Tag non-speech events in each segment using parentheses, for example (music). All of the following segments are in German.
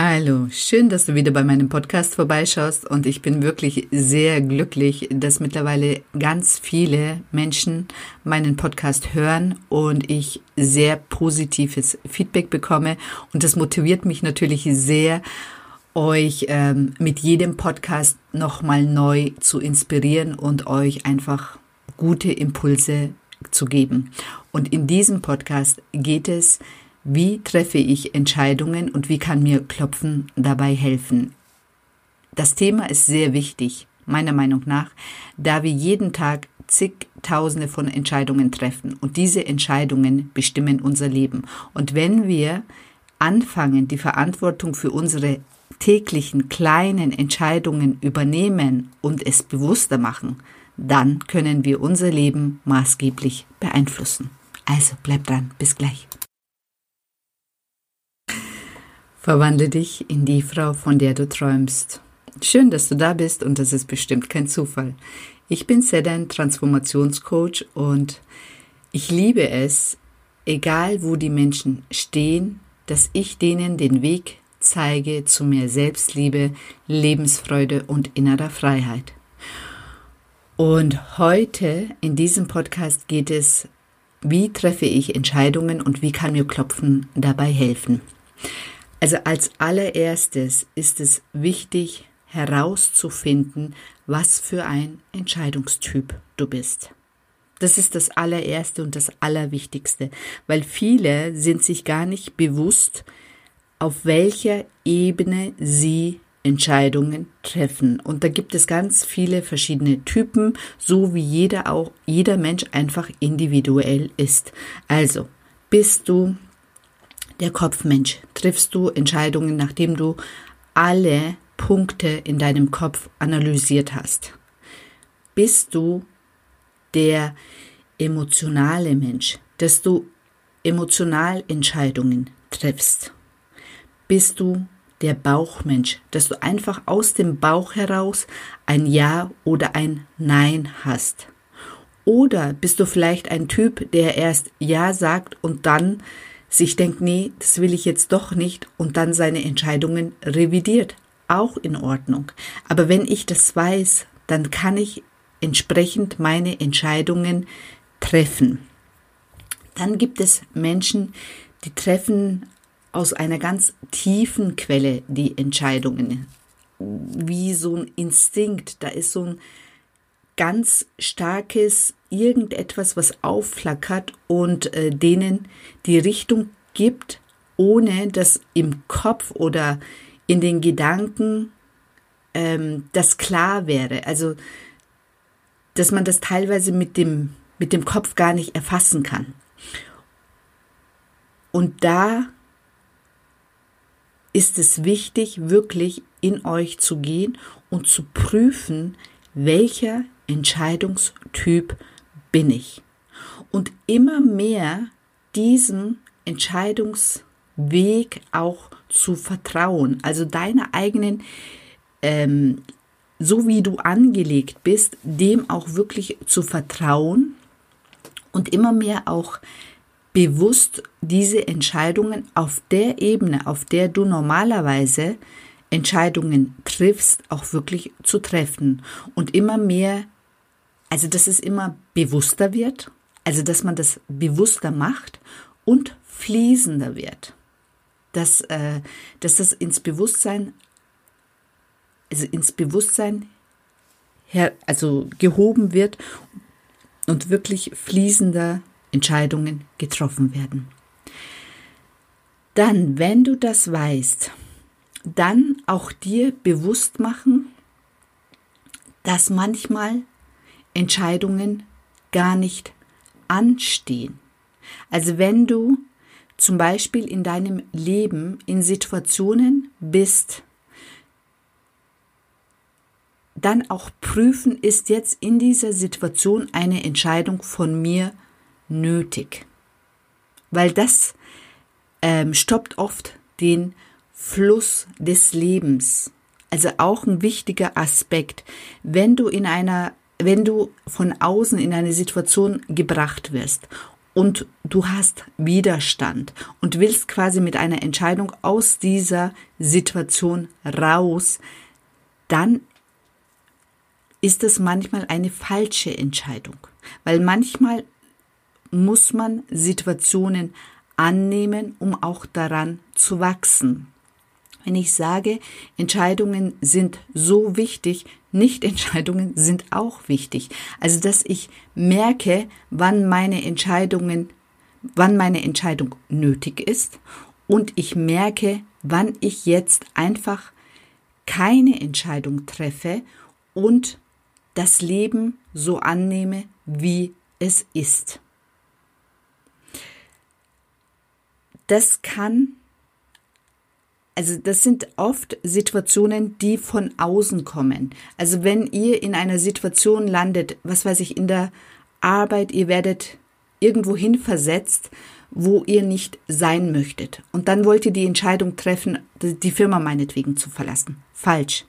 Hallo, schön, dass du wieder bei meinem Podcast vorbeischaust und ich bin wirklich sehr glücklich, dass mittlerweile ganz viele Menschen meinen Podcast hören und ich sehr positives Feedback bekomme und das motiviert mich natürlich sehr, euch ähm, mit jedem Podcast nochmal neu zu inspirieren und euch einfach gute Impulse zu geben. Und in diesem Podcast geht es wie treffe ich Entscheidungen und wie kann mir Klopfen dabei helfen? Das Thema ist sehr wichtig, meiner Meinung nach, da wir jeden Tag zigtausende von Entscheidungen treffen und diese Entscheidungen bestimmen unser Leben. Und wenn wir anfangen, die Verantwortung für unsere täglichen kleinen Entscheidungen übernehmen und es bewusster machen, dann können wir unser Leben maßgeblich beeinflussen. Also bleib dran, bis gleich. Verwandle dich in die Frau, von der du träumst. Schön, dass du da bist und das ist bestimmt kein Zufall. Ich bin Sedan Transformationscoach und ich liebe es, egal wo die Menschen stehen, dass ich denen den Weg zeige zu mehr Selbstliebe, Lebensfreude und innerer Freiheit. Und heute in diesem Podcast geht es, wie treffe ich Entscheidungen und wie kann mir Klopfen dabei helfen. Also als allererstes ist es wichtig herauszufinden, was für ein Entscheidungstyp du bist. Das ist das allererste und das allerwichtigste, weil viele sind sich gar nicht bewusst, auf welcher Ebene sie Entscheidungen treffen. Und da gibt es ganz viele verschiedene Typen, so wie jeder auch, jeder Mensch einfach individuell ist. Also, bist du der Kopfmensch. Triffst du Entscheidungen, nachdem du alle Punkte in deinem Kopf analysiert hast? Bist du der emotionale Mensch, dass du emotional Entscheidungen triffst? Bist du der Bauchmensch, dass du einfach aus dem Bauch heraus ein Ja oder ein Nein hast? Oder bist du vielleicht ein Typ, der erst Ja sagt und dann sich denkt, nee, das will ich jetzt doch nicht und dann seine Entscheidungen revidiert. Auch in Ordnung. Aber wenn ich das weiß, dann kann ich entsprechend meine Entscheidungen treffen. Dann gibt es Menschen, die treffen aus einer ganz tiefen Quelle die Entscheidungen. Wie so ein Instinkt, da ist so ein ganz starkes irgendetwas, was aufflackert und äh, denen die Richtung gibt, ohne dass im Kopf oder in den Gedanken ähm, das klar wäre. Also, dass man das teilweise mit dem, mit dem Kopf gar nicht erfassen kann. Und da ist es wichtig, wirklich in euch zu gehen und zu prüfen, welcher Entscheidungstyp bin ich. Und immer mehr diesem Entscheidungsweg auch zu vertrauen, also deiner eigenen, ähm, so wie du angelegt bist, dem auch wirklich zu vertrauen und immer mehr auch bewusst diese Entscheidungen auf der Ebene, auf der du normalerweise Entscheidungen triffst, auch wirklich zu treffen und immer mehr also, dass es immer bewusster wird, also dass man das bewusster macht und fließender wird. Dass, äh, dass das ins Bewusstsein, also ins Bewusstsein her, also gehoben wird und wirklich fließender Entscheidungen getroffen werden. Dann, wenn du das weißt, dann auch dir bewusst machen, dass manchmal Entscheidungen gar nicht anstehen. Also wenn du zum Beispiel in deinem Leben in Situationen bist, dann auch prüfen, ist jetzt in dieser Situation eine Entscheidung von mir nötig. Weil das ähm, stoppt oft den Fluss des Lebens. Also auch ein wichtiger Aspekt. Wenn du in einer wenn du von außen in eine Situation gebracht wirst und du hast Widerstand und willst quasi mit einer Entscheidung aus dieser Situation raus, dann ist es manchmal eine falsche Entscheidung, weil manchmal muss man Situationen annehmen, um auch daran zu wachsen. Wenn ich sage, Entscheidungen sind so wichtig, Nicht-Entscheidungen sind auch wichtig. Also, dass ich merke, wann meine Entscheidungen, wann meine Entscheidung nötig ist und ich merke, wann ich jetzt einfach keine Entscheidung treffe und das Leben so annehme, wie es ist. Das kann, also das sind oft Situationen, die von außen kommen. Also wenn ihr in einer Situation landet, was weiß ich, in der Arbeit, ihr werdet irgendwo hin versetzt, wo ihr nicht sein möchtet. Und dann wollt ihr die Entscheidung treffen, die Firma meinetwegen zu verlassen. Falsch.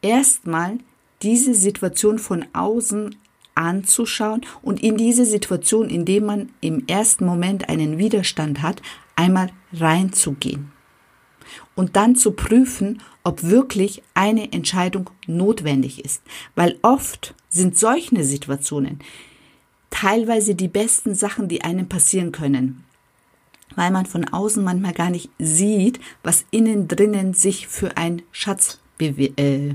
Erstmal diese Situation von außen anzuschauen und in diese Situation, in dem man im ersten Moment einen Widerstand hat, einmal reinzugehen und dann zu prüfen, ob wirklich eine Entscheidung notwendig ist. Weil oft sind solche Situationen teilweise die besten Sachen, die einem passieren können. Weil man von außen manchmal gar nicht sieht, was innen drinnen sich für ein Schatz äh,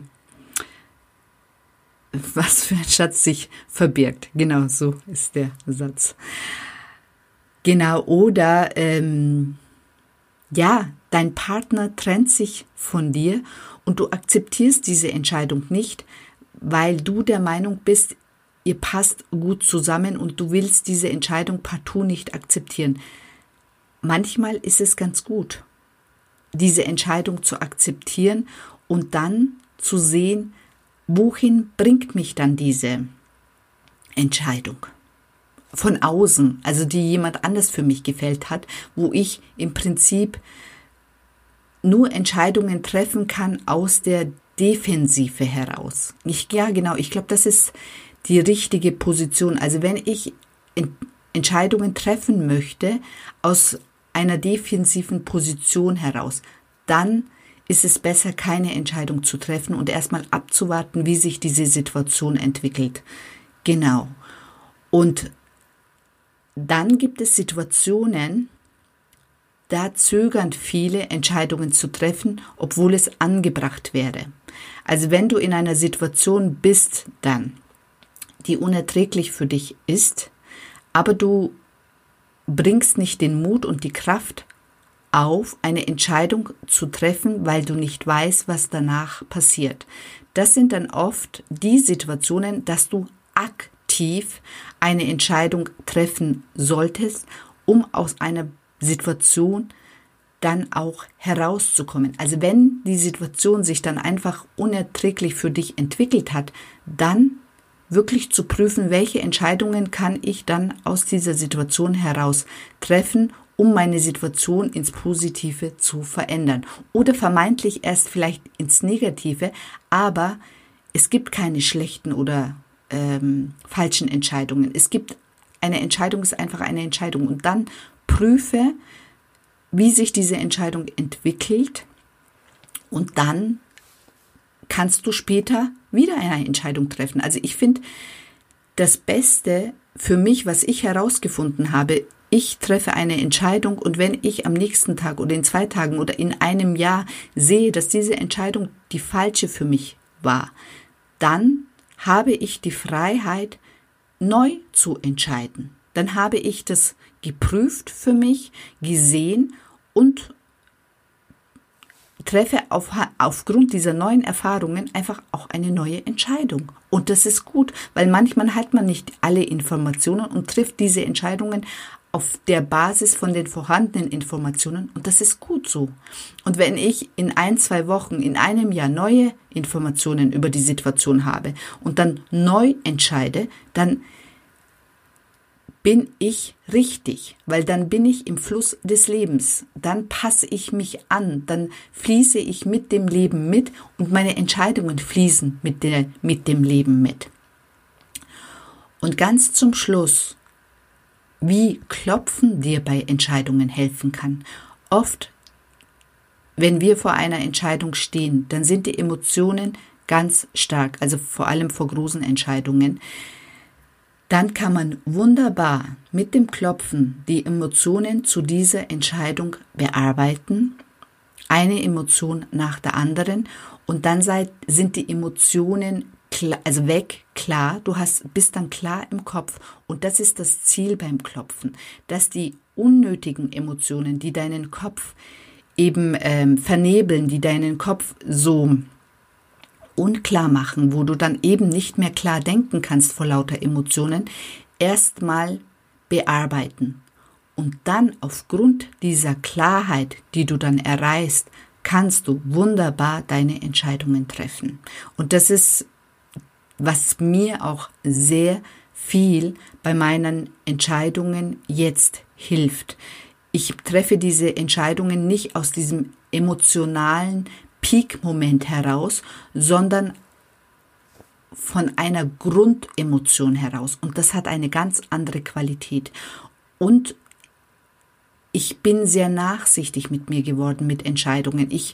(laughs) was für ein Schatz sich verbirgt. Genau so ist der Satz. Genau, oder ähm, ja, dein Partner trennt sich von dir und du akzeptierst diese Entscheidung nicht, weil du der Meinung bist, ihr passt gut zusammen und du willst diese Entscheidung partout nicht akzeptieren. Manchmal ist es ganz gut, diese Entscheidung zu akzeptieren und dann zu sehen, wohin bringt mich dann diese Entscheidung? Von außen, also die jemand anders für mich gefällt hat, wo ich im Prinzip nur Entscheidungen treffen kann aus der Defensive heraus. Ich, ja, genau, ich glaube, das ist die richtige Position. Also wenn ich Entscheidungen treffen möchte aus einer defensiven Position heraus, dann ist es besser, keine Entscheidung zu treffen und erstmal abzuwarten, wie sich diese Situation entwickelt. Genau. Und dann gibt es Situationen, da zögern viele Entscheidungen zu treffen, obwohl es angebracht wäre. Also wenn du in einer Situation bist, dann, die unerträglich für dich ist, aber du bringst nicht den Mut und die Kraft auf, eine Entscheidung zu treffen, weil du nicht weißt, was danach passiert. Das sind dann oft die Situationen, dass du aktiv eine Entscheidung treffen solltest, um aus einer Situation dann auch herauszukommen. Also wenn die Situation sich dann einfach unerträglich für dich entwickelt hat, dann wirklich zu prüfen, welche Entscheidungen kann ich dann aus dieser Situation heraus treffen, um meine Situation ins Positive zu verändern. Oder vermeintlich erst vielleicht ins Negative, aber es gibt keine schlechten oder ähm, falschen Entscheidungen. Es gibt eine Entscheidung, ist einfach eine Entscheidung. Und dann prüfe, wie sich diese Entscheidung entwickelt und dann kannst du später wieder eine Entscheidung treffen. Also ich finde, das Beste für mich, was ich herausgefunden habe, ich treffe eine Entscheidung und wenn ich am nächsten Tag oder in zwei Tagen oder in einem Jahr sehe, dass diese Entscheidung die falsche für mich war, dann habe ich die Freiheit, neu zu entscheiden. Dann habe ich das geprüft für mich, gesehen und treffe auf, aufgrund dieser neuen Erfahrungen einfach auch eine neue Entscheidung. Und das ist gut, weil manchmal hat man nicht alle Informationen und trifft diese Entscheidungen auf der Basis von den vorhandenen Informationen und das ist gut so. Und wenn ich in ein, zwei Wochen, in einem Jahr neue Informationen über die Situation habe und dann neu entscheide, dann bin ich richtig, weil dann bin ich im Fluss des Lebens, dann passe ich mich an, dann fließe ich mit dem Leben mit und meine Entscheidungen fließen mit, der, mit dem Leben mit. Und ganz zum Schluss wie Klopfen dir bei Entscheidungen helfen kann. Oft, wenn wir vor einer Entscheidung stehen, dann sind die Emotionen ganz stark, also vor allem vor großen Entscheidungen. Dann kann man wunderbar mit dem Klopfen die Emotionen zu dieser Entscheidung bearbeiten, eine Emotion nach der anderen, und dann sind die Emotionen klar, also weg, klar, du hast, bist dann klar im Kopf. Und das ist das Ziel beim Klopfen, dass die unnötigen Emotionen, die deinen Kopf eben ähm, vernebeln, die deinen Kopf so unklar machen, wo du dann eben nicht mehr klar denken kannst vor lauter Emotionen, erstmal bearbeiten. Und dann aufgrund dieser Klarheit, die du dann erreichst, kannst du wunderbar deine Entscheidungen treffen. Und das ist was mir auch sehr viel bei meinen Entscheidungen jetzt hilft. Ich treffe diese Entscheidungen nicht aus diesem emotionalen Peak-Moment heraus, sondern von einer Grundemotion heraus. Und das hat eine ganz andere Qualität. Und ich bin sehr nachsichtig mit mir geworden mit Entscheidungen. Ich,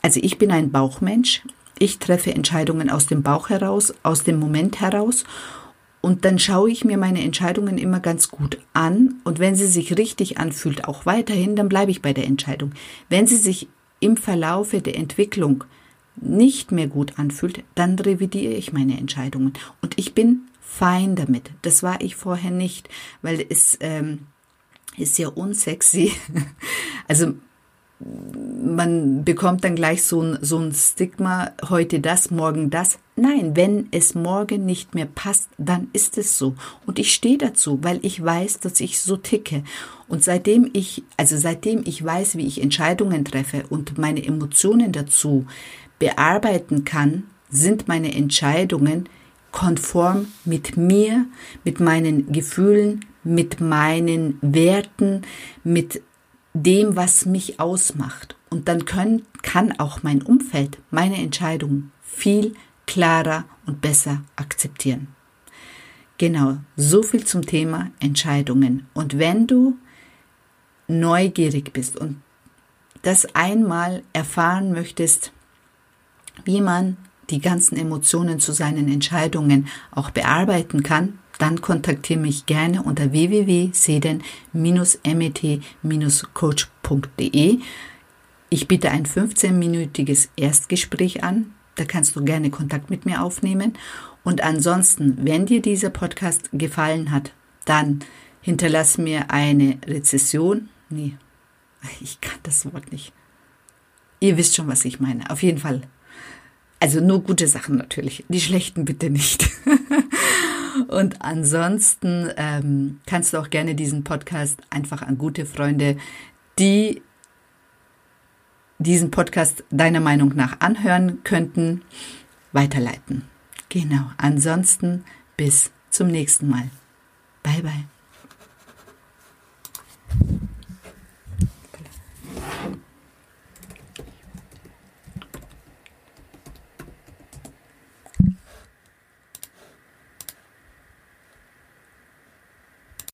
also ich bin ein Bauchmensch ich treffe Entscheidungen aus dem Bauch heraus, aus dem Moment heraus. Und dann schaue ich mir meine Entscheidungen immer ganz gut an. Und wenn sie sich richtig anfühlt, auch weiterhin, dann bleibe ich bei der Entscheidung. Wenn sie sich im Verlaufe der Entwicklung nicht mehr gut anfühlt, dann revidiere ich meine Entscheidungen. Und ich bin fein damit. Das war ich vorher nicht, weil es ähm, ist ja unsexy. (laughs) Also man bekommt dann gleich so ein, so ein Stigma, heute das, morgen das. Nein, wenn es morgen nicht mehr passt, dann ist es so. Und ich stehe dazu, weil ich weiß, dass ich so ticke. Und seitdem ich, also seitdem ich weiß, wie ich Entscheidungen treffe und meine Emotionen dazu bearbeiten kann, sind meine Entscheidungen konform mit mir, mit meinen Gefühlen, mit meinen Werten, mit dem, was mich ausmacht. Und dann können, kann auch mein Umfeld meine Entscheidungen viel klarer und besser akzeptieren. Genau, so viel zum Thema Entscheidungen. Und wenn du neugierig bist und das einmal erfahren möchtest, wie man die ganzen Emotionen zu seinen Entscheidungen auch bearbeiten kann, dann kontaktiere mich gerne unter www.seden-met-coach.de. Ich biete ein 15-minütiges Erstgespräch an. Da kannst du gerne Kontakt mit mir aufnehmen. Und ansonsten, wenn dir dieser Podcast gefallen hat, dann hinterlass mir eine Rezession. Nee, (laughs) ich kann das Wort nicht. Ihr wisst schon, was ich meine. Auf jeden Fall. Also nur gute Sachen natürlich. Die schlechten bitte nicht. (laughs) Und ansonsten ähm, kannst du auch gerne diesen Podcast einfach an gute Freunde, die diesen Podcast deiner Meinung nach anhören könnten, weiterleiten. Genau. Ansonsten bis zum nächsten Mal. Bye bye.